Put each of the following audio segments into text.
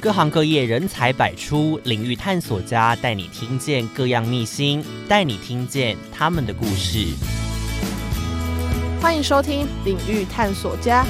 各行各业人才百出，领域探索家带你听见各样秘辛，带你听见他们的故事。欢迎收听领域探索家。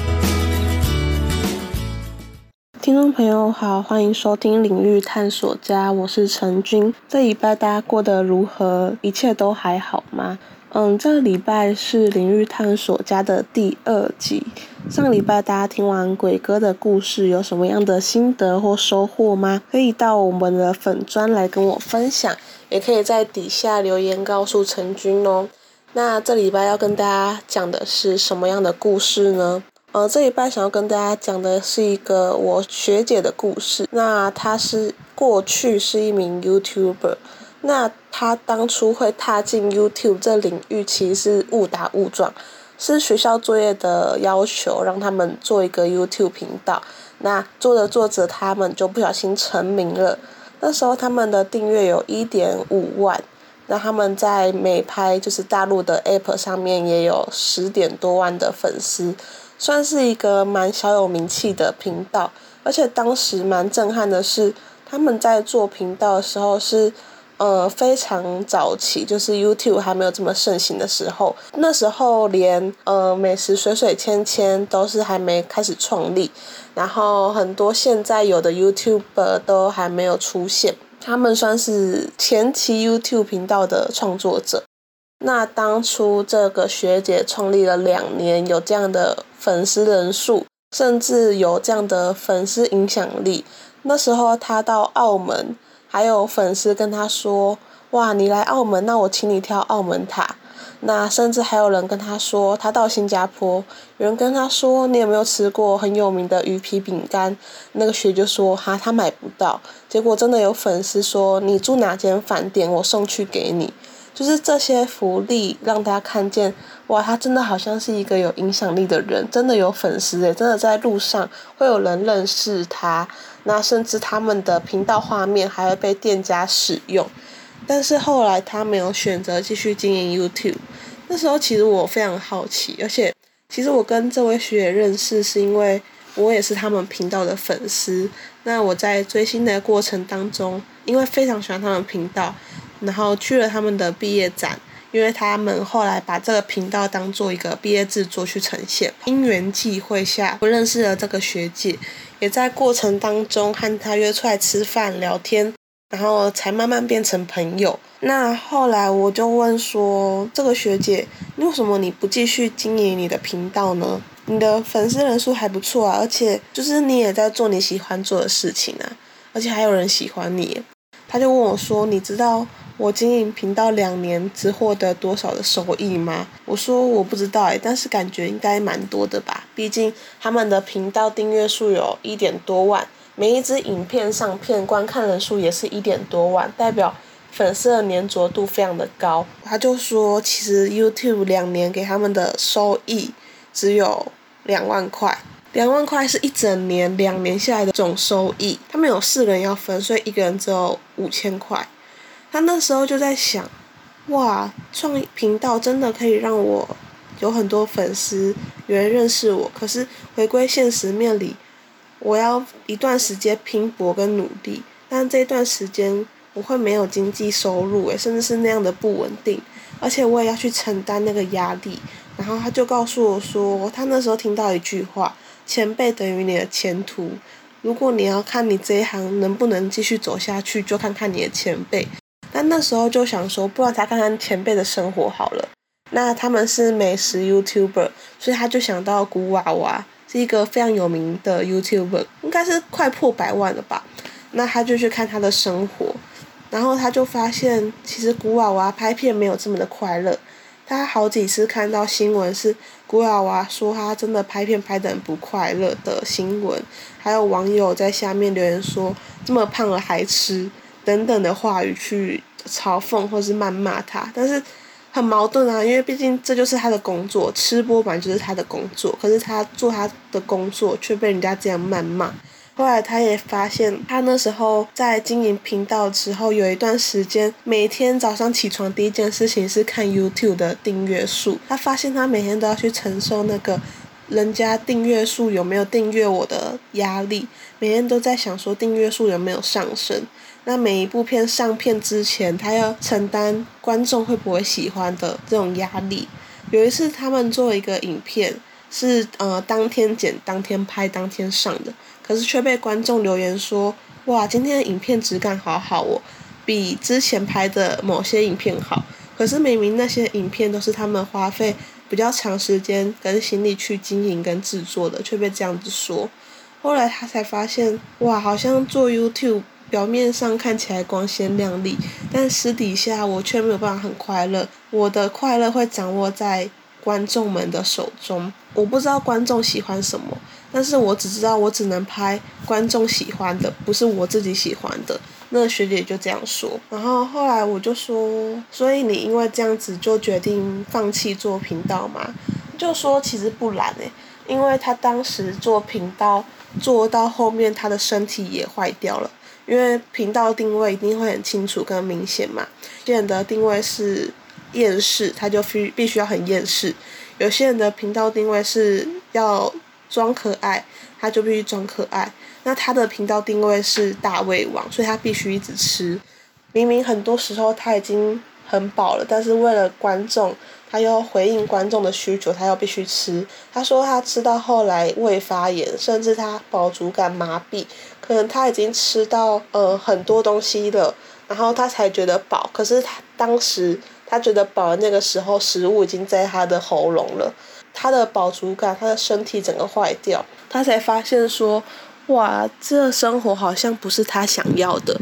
听众朋友好，欢迎收听领域探索家，我是陈君。这礼拜大家过得如何？一切都还好吗？嗯，这个礼拜是领域探索家的第二集。上礼拜大家听完鬼哥的故事，有什么样的心得或收获吗？可以到我们的粉砖来跟我分享，也可以在底下留言告诉陈君哦。那这礼拜要跟大家讲的是什么样的故事呢？呃，这礼拜想要跟大家讲的是一个我学姐的故事。那她是过去是一名 YouTuber。那他当初会踏进 YouTube 这领域，其实是误打误撞，是学校作业的要求，让他们做一个 YouTube 频道。那做着做着，他们就不小心成名了。那时候他们的订阅有一点五万，那他们在美拍就是大陆的 App 上面也有十点多万的粉丝，算是一个蛮小有名气的频道。而且当时蛮震撼的是，他们在做频道的时候是。呃，非常早期，就是 YouTube 还没有这么盛行的时候，那时候连呃美食水水芊芊都是还没开始创立，然后很多现在有的 YouTuber 都还没有出现，他们算是前期 YouTube 频道的创作者。那当初这个学姐创立了两年，有这样的粉丝人数，甚至有这样的粉丝影响力，那时候她到澳门。还有粉丝跟他说：“哇，你来澳门，那我请你跳澳门塔。”那甚至还有人跟他说，他到新加坡，有人跟他说：“你有没有吃过很有名的鱼皮饼干？”那个学就说：“哈，他买不到。”结果真的有粉丝说：“你住哪间饭店，我送去给你。”就是这些福利让大家看见，哇，他真的好像是一个有影响力的人，真的有粉丝诶，真的在路上会有人认识他。那甚至他们的频道画面还会被店家使用，但是后来他没有选择继续经营 YouTube。那时候其实我非常好奇，而且其实我跟这位学姐认识是因为我也是他们频道的粉丝。那我在追星的过程当中，因为非常喜欢他们频道，然后去了他们的毕业展。因为他们后来把这个频道当做一个毕业制作去呈现，因缘际会下，我认识了这个学姐，也在过程当中和她约出来吃饭聊天，然后才慢慢变成朋友。那后来我就问说，这个学姐，为什么你不继续经营你的频道呢？你的粉丝人数还不错啊，而且就是你也在做你喜欢做的事情啊，而且还有人喜欢你。他就问我说，你知道？我经营频道两年，只获得多少的收益吗？我说我不知道哎，但是感觉应该蛮多的吧。毕竟他们的频道订阅数有一点多万，每一支影片上片观看人数也是一点多万，代表粉丝的粘着度非常的高。他就说，其实 YouTube 两年给他们的收益只有两万块，两万块是一整年两年下来的总收益。他们有四人要分，所以一个人只有五千块。他那时候就在想，哇，创频道真的可以让我有很多粉丝，有人认识我。可是回归现实面里，我要一段时间拼搏跟努力，但这段时间我会没有经济收入，诶，甚至是那样的不稳定，而且我也要去承担那个压力。然后他就告诉我说，他那时候听到一句话：前辈等于你的前途。如果你要看你这一行能不能继续走下去，就看看你的前辈。但那时候就想说，不然他看看前辈的生活好了。那他们是美食 YouTuber，所以他就想到古娃娃是一个非常有名的 YouTuber，应该是快破百万了吧。那他就去看他的生活，然后他就发现，其实古娃娃拍片没有这么的快乐。他好几次看到新闻是古娃娃说他真的拍片拍得很不快乐的新闻，还有网友在下面留言说，这么胖了还吃。等等的话语去嘲讽或是谩骂他，但是很矛盾啊，因为毕竟这就是他的工作，吃播本来就是他的工作，可是他做他的工作却被人家这样谩骂。后来他也发现，他那时候在经营频道之后，有一段时间每天早上起床第一件事情是看 YouTube 的订阅数。他发现他每天都要去承受那个人家订阅数有没有订阅我的压力，每天都在想说订阅数有没有上升。那每一部片上片之前，他要承担观众会不会喜欢的这种压力。有一次他们做一个影片，是呃当天剪、当天拍、当天上的，可是却被观众留言说：哇，今天的影片质感好好哦，比之前拍的某些影片好。可是明明那些影片都是他们花费比较长时间跟心力去经营跟制作的，却被这样子说。后来他才发现，哇，好像做 YouTube。表面上看起来光鲜亮丽，但私底下我却没有办法很快乐。我的快乐会掌握在观众们的手中。我不知道观众喜欢什么，但是我只知道我只能拍观众喜欢的，不是我自己喜欢的。那学姐就这样说。然后后来我就说，所以你因为这样子就决定放弃做频道吗？就说其实不然诶，因为他当时做频道做到后面，他的身体也坏掉了。因为频道定位一定会很清楚跟明显嘛，有些人的定位是厌世，他就必必须要很厌世；有些人的频道定位是要装可爱，他就必须装可爱。那他的频道定位是大胃王，所以他必须一直吃。明明很多时候他已经很饱了，但是为了观众。他要回应观众的需求，他要必须吃。他说他吃到后来胃发炎，甚至他饱足感麻痹，可能他已经吃到呃很多东西了，然后他才觉得饱。可是他当时他觉得饱的那个时候，食物已经在他的喉咙了，他的饱足感，他的身体整个坏掉，他才发现说，哇，这生活好像不是他想要的。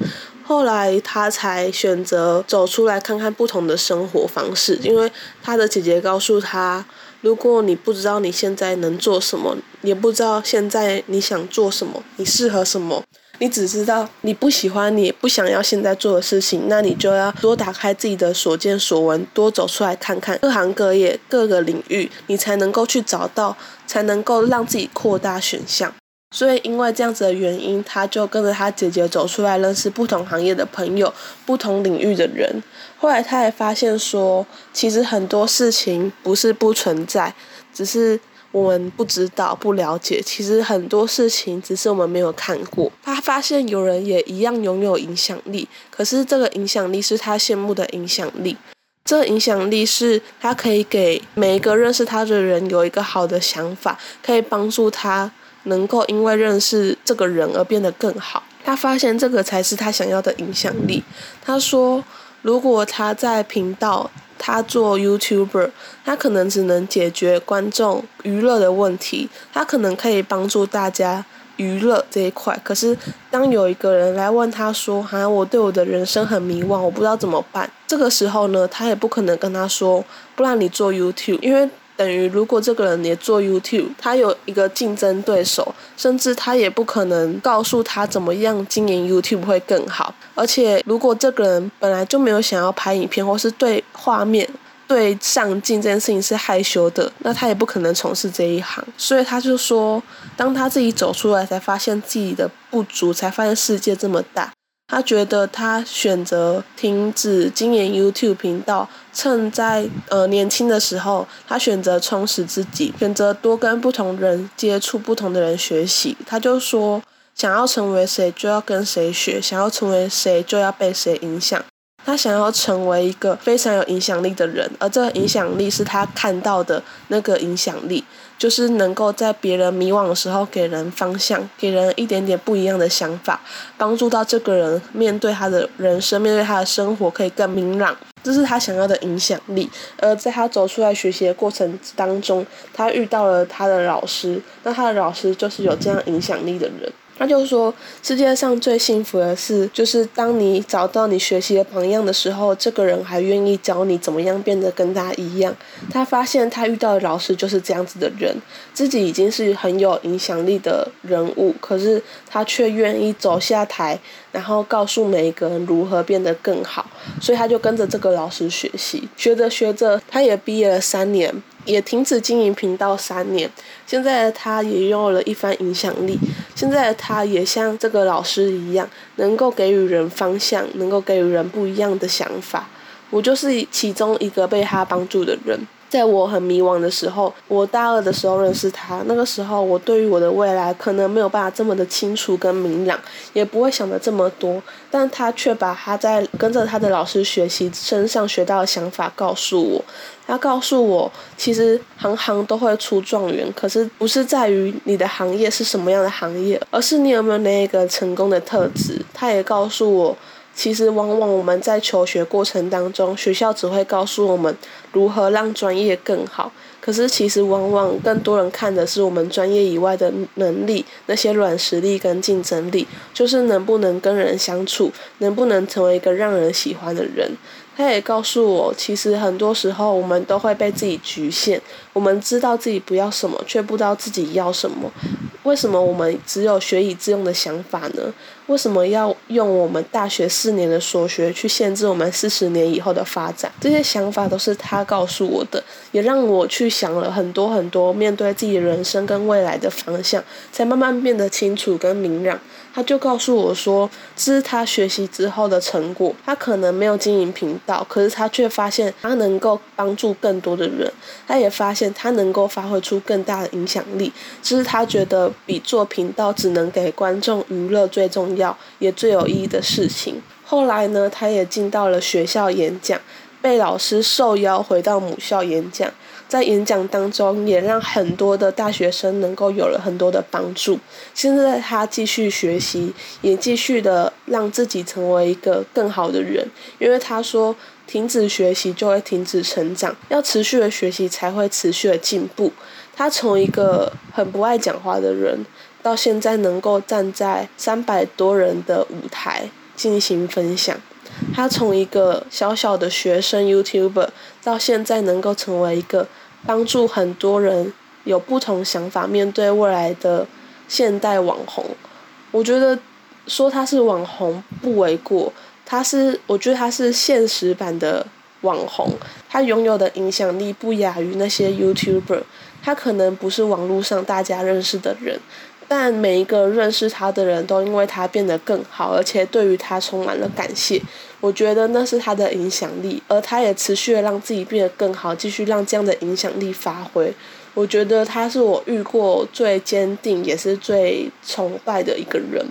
后来他才选择走出来看看不同的生活方式，因为他的姐姐告诉他，如果你不知道你现在能做什么，也不知道现在你想做什么，你适合什么，你只知道你不喜欢，你不想要现在做的事情，那你就要多打开自己的所见所闻，多走出来看看各行各业各个领域，你才能够去找到，才能够让自己扩大选项。所以，因为这样子的原因，他就跟着他姐姐走出来，认识不同行业的朋友、不同领域的人。后来，他也发现说，其实很多事情不是不存在，只是我们不知道、不了解。其实很多事情只是我们没有看过。他发现有人也一样拥有影响力，可是这个影响力是他羡慕的影响力。这个影响力是他可以给每一个认识他的人有一个好的想法，可以帮助他。能够因为认识这个人而变得更好，他发现这个才是他想要的影响力。他说，如果他在频道，他做 YouTuber，他可能只能解决观众娱乐的问题，他可能可以帮助大家娱乐这一块。可是，当有一个人来问他说：“哈，我对我的人生很迷惘，我不知道怎么办。”这个时候呢，他也不可能跟他说：“不然你做 YouTube，因为。”等于，如果这个人也做 YouTube，他有一个竞争对手，甚至他也不可能告诉他怎么样经营 YouTube 会更好。而且，如果这个人本来就没有想要拍影片，或是对画面、对上镜这件事情是害羞的，那他也不可能从事这一行。所以他就说，当他自己走出来，才发现自己的不足，才发现世界这么大。他觉得他选择停止经营 YouTube 频道，趁在呃年轻的时候，他选择充实自己，选择多跟不同人接触，不同的人学习。他就说，想要成为谁就要跟谁学，想要成为谁就要被谁影响。他想要成为一个非常有影响力的人，而这个影响力是他看到的那个影响力。就是能够在别人迷惘的时候给人方向，给人一点点不一样的想法，帮助到这个人面对他的人生，面对他的生活可以更明朗，这是他想要的影响力。而在他走出来学习的过程当中，他遇到了他的老师，那他的老师就是有这样影响力的人。他就说，世界上最幸福的事，就是当你找到你学习的榜样的时候，这个人还愿意教你怎么样变得跟他一样。他发现他遇到的老师就是这样子的人，自己已经是很有影响力的人物，可是他却愿意走下台，然后告诉每一个人如何变得更好。所以他就跟着这个老师学习，学着学着，他也毕业了三年。也停止经营频道三年，现在的他也拥有了一番影响力。现在的他也像这个老师一样，能够给予人方向，能够给予人不一样的想法。我就是其中一个被他帮助的人。在我很迷惘的时候，我大二的时候认识他，那个时候我对于我的未来可能没有办法这么的清楚跟明朗，也不会想的这么多，但他却把他在跟着他的老师学习身上学到的想法告诉我。他告诉我，其实行行都会出状元，可是不是在于你的行业是什么样的行业，而是你有没有那个成功的特质。他也告诉我。其实，往往我们在求学过程当中，学校只会告诉我们如何让专业更好。可是，其实往往更多人看的是我们专业以外的能力，那些软实力跟竞争力，就是能不能跟人相处，能不能成为一个让人喜欢的人。他也告诉我，其实很多时候我们都会被自己局限。我们知道自己不要什么，却不知道自己要什么。为什么我们只有学以致用的想法呢？为什么要用我们大学四年的所学去限制我们四十年以后的发展？这些想法都是他告诉我的，也让我去想了很多很多，面对自己人生跟未来的方向，才慢慢变得清楚跟明朗。他就告诉我说，这是他学习之后的成果。他可能没有经营频道，可是他却发现他能够帮助更多的人。他也发现他能够发挥出更大的影响力。这是他觉得比做频道只能给观众娱乐最重要，也最有意义的事情。后来呢，他也进到了学校演讲，被老师受邀回到母校演讲。在演讲当中，也让很多的大学生能够有了很多的帮助。现在他继续学习，也继续的让自己成为一个更好的人。因为他说，停止学习就会停止成长，要持续的学习才会持续的进步。他从一个很不爱讲话的人，到现在能够站在三百多人的舞台进行分享。他从一个小小的学生 YouTuber 到现在能够成为一个帮助很多人有不同想法面对未来的现代网红，我觉得说他是网红不为过。他是，我觉得他是现实版的网红，他拥有的影响力不亚于那些 YouTuber。他可能不是网络上大家认识的人。但每一个认识他的人都因为他变得更好，而且对于他充满了感谢。我觉得那是他的影响力，而他也持续的让自己变得更好，继续让这样的影响力发挥。我觉得他是我遇过最坚定也是最崇拜的一个人。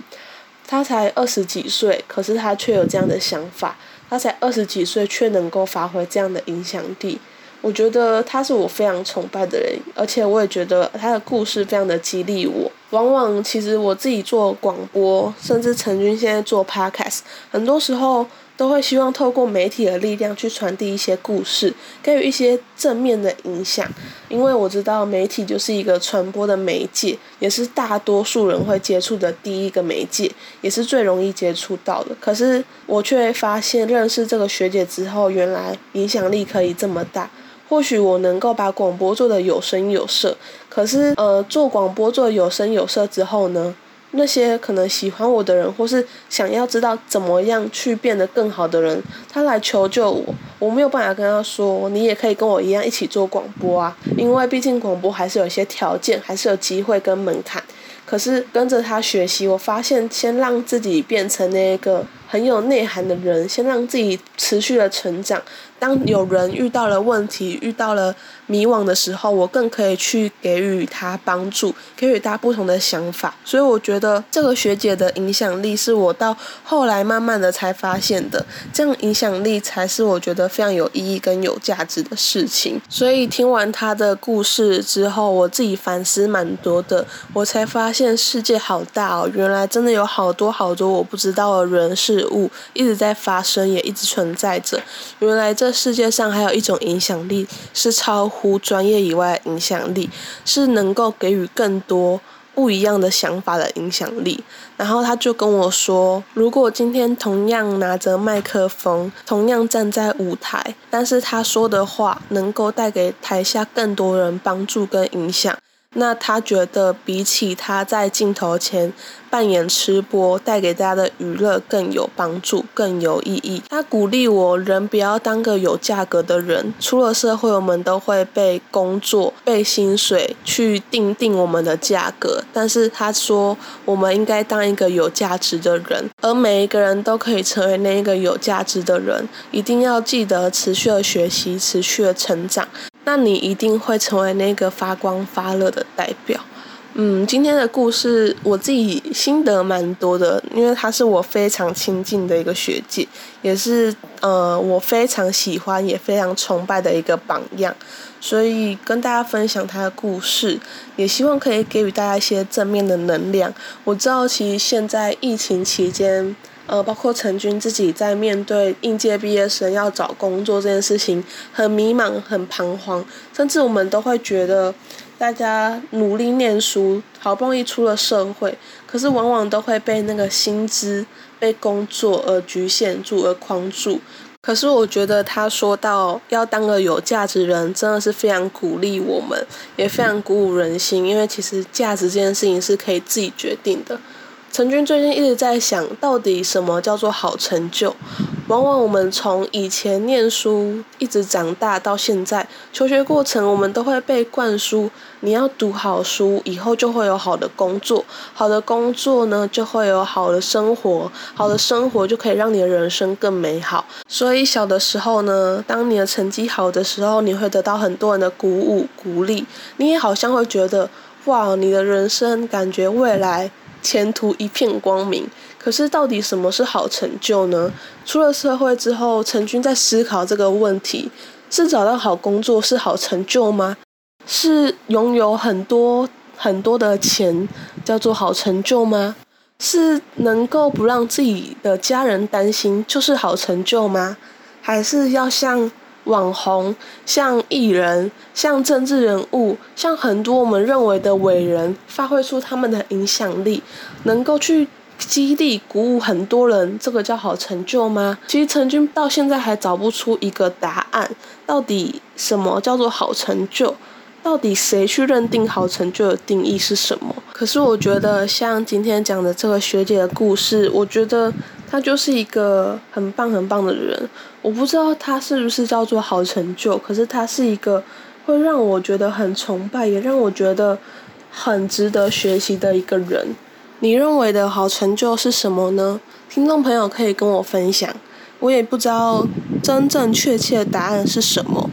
他才二十几岁，可是他却有这样的想法。他才二十几岁，却能够发挥这样的影响力。我觉得他是我非常崇拜的人，而且我也觉得他的故事非常的激励我。往往其实我自己做广播，甚至陈军现在做 podcast，很多时候都会希望透过媒体的力量去传递一些故事，给予一些正面的影响。因为我知道媒体就是一个传播的媒介，也是大多数人会接触的第一个媒介，也是最容易接触到的。可是我却发现，认识这个学姐之后，原来影响力可以这么大。或许我能够把广播做得有声有色，可是呃，做广播做有声有色之后呢，那些可能喜欢我的人，或是想要知道怎么样去变得更好的人，他来求救我，我没有办法跟他说，你也可以跟我一样一起做广播啊，因为毕竟广播还是有一些条件，还是有机会跟门槛。可是跟着他学习，我发现先让自己变成那个很有内涵的人，先让自己持续的成长。当有人遇到了问题、遇到了迷惘的时候，我更可以去给予他帮助，给予他不同的想法。所以我觉得这个学姐的影响力是我到后来慢慢的才发现的，这样影响力才是我觉得非常有意义跟有价值的事情。所以听完她的故事之后，我自己反思蛮多的，我才发现世界好大哦，原来真的有好多好多我不知道的人事物一直在发生，也一直存在着。原来这。世界上还有一种影响力，是超乎专业以外的影响力，是能够给予更多不一样的想法的影响力。然后他就跟我说，如果今天同样拿着麦克风，同样站在舞台，但是他说的话能够带给台下更多人帮助跟影响。那他觉得比起他在镜头前扮演吃播，带给大家的娱乐更有帮助、更有意义。他鼓励我，人不要当个有价格的人。出了社会，我们都会被工作、被薪水去定定我们的价格。但是他说，我们应该当一个有价值的人，而每一个人都可以成为那一个有价值的人。一定要记得持续的学习、持续的成长。那你一定会成为那个发光发热的代表。嗯，今天的故事我自己心得蛮多的，因为她是我非常亲近的一个学姐，也是呃我非常喜欢也非常崇拜的一个榜样，所以跟大家分享她的故事，也希望可以给予大家一些正面的能量。我知道其实现在疫情期间。呃，包括陈军自己在面对应届毕业生要找工作这件事情，很迷茫、很彷徨，甚至我们都会觉得，大家努力念书，好不容易出了社会，可是往往都会被那个薪资、被工作而局限住、而框住。可是我觉得他说到要当个有价值人，真的是非常鼓励我们，也非常鼓舞人心，因为其实价值这件事情是可以自己决定的。陈军最近一直在想，到底什么叫做好成就？往往我们从以前念书一直长大到现在，求学过程我们都会被灌输，你要读好书，以后就会有好的工作，好的工作呢就会有好的生活，好的生活就可以让你的人生更美好。所以小的时候呢，当你的成绩好的时候，你会得到很多人的鼓舞鼓励，你也好像会觉得，哇，你的人生感觉未来。前途一片光明，可是到底什么是好成就呢？出了社会之后，陈军在思考这个问题：是找到好工作是好成就吗？是拥有很多很多的钱叫做好成就吗？是能够不让自己的家人担心就是好成就吗？还是要像？网红像艺人、像政治人物、像很多我们认为的伟人，发挥出他们的影响力，能够去激励、鼓舞很多人，这个叫好成就吗？其实曾经到现在还找不出一个答案，到底什么叫做好成就？到底谁去认定好成就的定义是什么？可是我觉得，像今天讲的这个学姐的故事，我觉得。她就是一个很棒很棒的人，我不知道她是不是叫做好成就，可是她是一个会让我觉得很崇拜，也让我觉得很值得学习的一个人。你认为的好成就是什么呢？听众朋友可以跟我分享。我也不知道真正确切的答案是什么，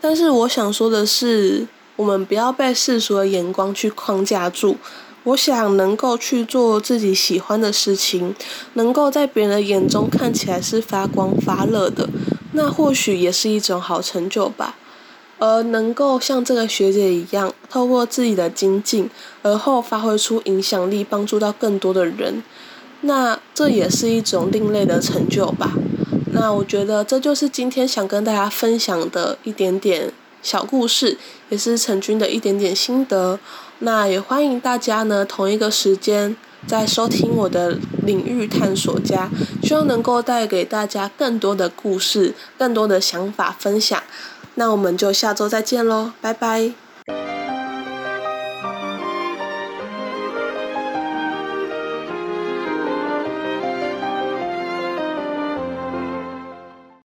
但是我想说的是，我们不要被世俗的眼光去框架住。我想能够去做自己喜欢的事情，能够在别人的眼中看起来是发光发热的，那或许也是一种好成就吧。而能够像这个学姐一样，透过自己的精进，而后发挥出影响力，帮助到更多的人，那这也是一种另类的成就吧。那我觉得这就是今天想跟大家分享的一点点小故事，也是陈军的一点点心得。那也欢迎大家呢，同一个时间在收听我的领域探索家，希望能够带给大家更多的故事、更多的想法分享。那我们就下周再见喽，拜拜。